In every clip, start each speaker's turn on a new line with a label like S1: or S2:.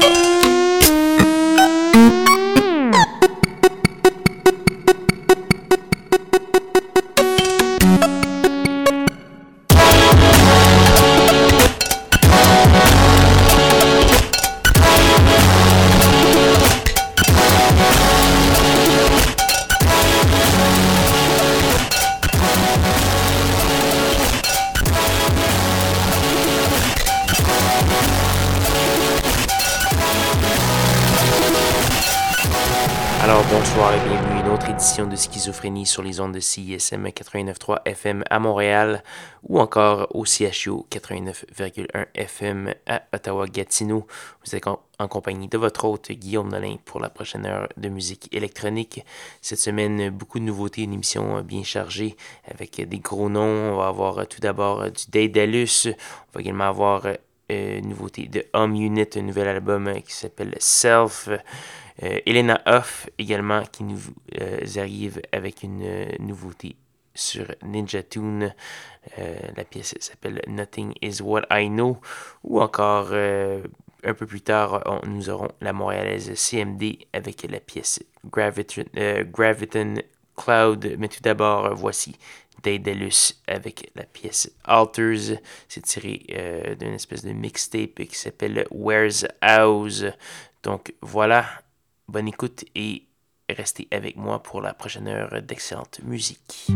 S1: de sur les ondes de CISM 89.3 FM à Montréal ou encore au CHU 89.1 FM à Ottawa-Gatineau. Vous êtes en compagnie de votre hôte Guillaume Nolin pour la prochaine heure de musique électronique. Cette semaine, beaucoup de nouveautés, une émission bien chargée avec des gros noms. On va avoir tout d'abord du Daedalus. On va également avoir une nouveauté de Home Unit, un nouvel album qui s'appelle Self. Euh, Elena Huff également qui nous euh, arrive avec une euh, nouveauté sur Ninja Tune. la pièce s'appelle Nothing is What I Know. Ou encore un peu plus tard, nous aurons la montréalaise CMD avec la pièce Graviton, Graviton Cloud. Mais tout d'abord, voici Daedalus avec la pièce Alters. C'est tiré d'une espèce de mixtape qui s'appelle Where's House. Donc voilà, Bonne écoute et restez avec moi pour la prochaine heure d'excellente musique.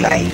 S2: life.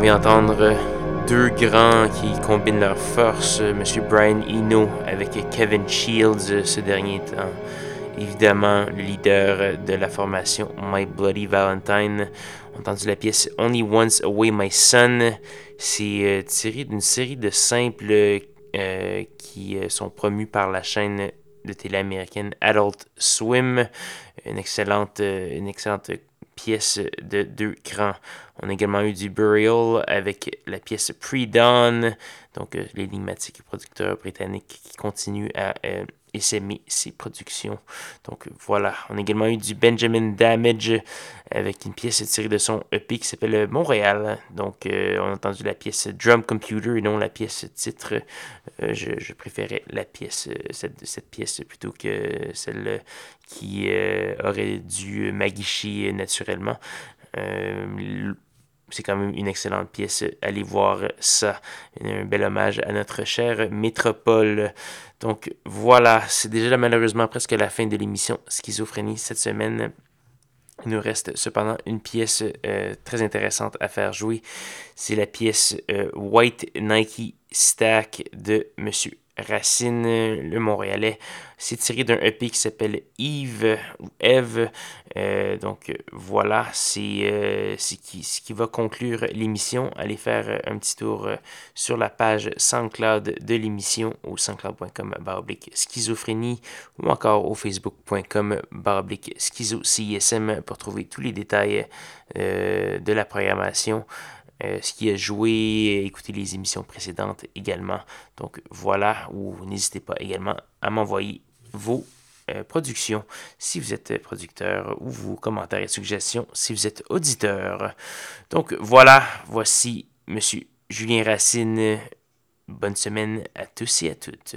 S1: Vient entendre deux grands qui combinent leurs forces, M. Brian Eno avec Kevin Shields, ce dernier étant évidemment le leader de la formation My Bloody Valentine. On a entendu la pièce Only Once Away My Son. C'est euh, tiré d'une série de simples euh, qui euh, sont promus par la chaîne de télé américaine Adult Swim. Une excellente, une excellente pièce de deux crans. On a également eu du Burial avec la pièce Pre-Dawn, donc l'énigmatique producteur britannique qui continue à et ses productions. Donc voilà, on a également eu du Benjamin Damage avec une pièce tirée de son EP qui s'appelle Montréal. Donc euh, on a entendu la pièce Drum Computer et non la pièce titre. Euh, je, préférais la pièce, euh, cette, cette, pièce plutôt que celle qui aurait dû m'aguicher naturellement c'est quand même une excellente pièce. Allez voir ça. Un bel hommage à notre chère métropole. Donc voilà, c'est déjà malheureusement presque la fin de l'émission Schizophrénie cette semaine. Il nous reste cependant une pièce euh, très intéressante à faire jouer. C'est la pièce euh, White Nike Stack de Monsieur Racine, le Montréalais. C'est tiré d'un EP qui s'appelle Yves ou Eve. Euh, donc voilà, c'est euh, ce qui, va conclure l'émission. Allez faire un petit tour euh, sur la page SoundCloud de l'émission au soundcloud.com baroblique schizophrénie ou encore au facebook.com baroblique schizo CISM pour trouver tous les détails de la programmation. Euh, ce qui a joué, écouter les émissions précédentes également. Donc voilà, ou n'hésitez pas également à m'envoyer vos euh, productions si vous êtes producteur ou vos commentaires et suggestions si vous êtes auditeur. Donc voilà, voici Monsieur Julien Racine. Bonne semaine à tous et à toutes.